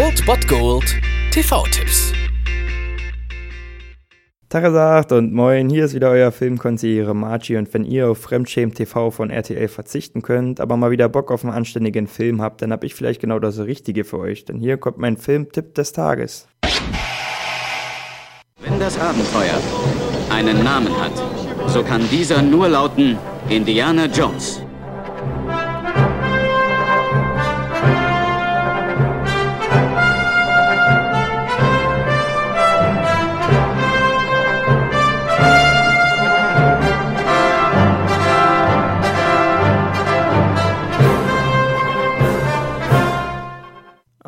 Old Bot Gold TV-Tipps. Tagesagt und moin, hier ist wieder euer Filmkonsigliere Margie und wenn ihr auf Fremdschämen TV von RTL verzichten könnt, aber mal wieder Bock auf einen anständigen Film habt, dann hab ich vielleicht genau das Richtige für euch, denn hier kommt mein Filmtipp des Tages. Wenn das Abenteuer einen Namen hat, so kann dieser nur lauten Indiana Jones.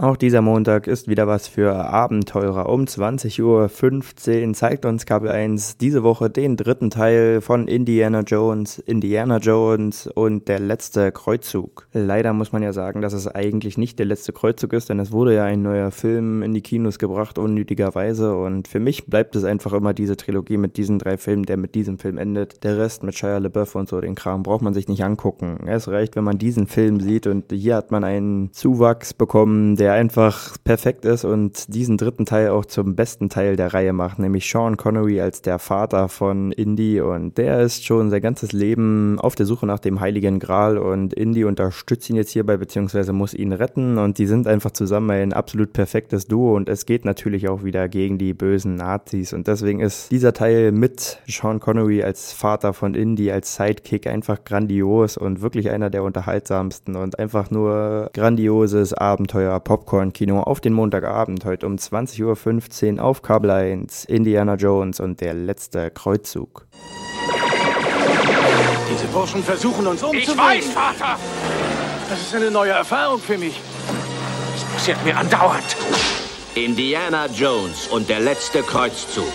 Auch dieser Montag ist wieder was für Abenteurer. Um 20.15 Uhr zeigt uns Kabel 1 diese Woche den dritten Teil von Indiana Jones, Indiana Jones und der letzte Kreuzzug. Leider muss man ja sagen, dass es eigentlich nicht der letzte Kreuzzug ist, denn es wurde ja ein neuer Film in die Kinos gebracht, unnötigerweise. Und für mich bleibt es einfach immer diese Trilogie mit diesen drei Filmen, der mit diesem Film endet. Der Rest mit Shia LaBeouf und so, den Kram braucht man sich nicht angucken. Es reicht, wenn man diesen Film sieht und hier hat man einen Zuwachs bekommen, der der einfach perfekt ist und diesen dritten Teil auch zum besten Teil der Reihe macht, nämlich Sean Connery als der Vater von Indy und der ist schon sein ganzes Leben auf der Suche nach dem Heiligen Gral und Indy unterstützt ihn jetzt hierbei beziehungsweise muss ihn retten und die sind einfach zusammen ein absolut perfektes Duo und es geht natürlich auch wieder gegen die bösen Nazis und deswegen ist dieser Teil mit Sean Connery als Vater von Indy als Sidekick einfach grandios und wirklich einer der unterhaltsamsten und einfach nur grandioses Abenteuer Pop Popcorn-Kino auf den Montagabend, heute um 20.15 Uhr auf Kabel 1, Indiana Jones und der letzte Kreuzzug. Diese Burschen versuchen uns umzubringen. Ich weiß, Vater! Das ist eine neue Erfahrung für mich. Das passiert mir andauernd. Indiana Jones und der letzte Kreuzzug.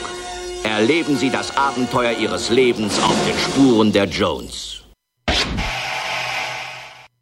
Erleben Sie das Abenteuer Ihres Lebens auf den Spuren der Jones.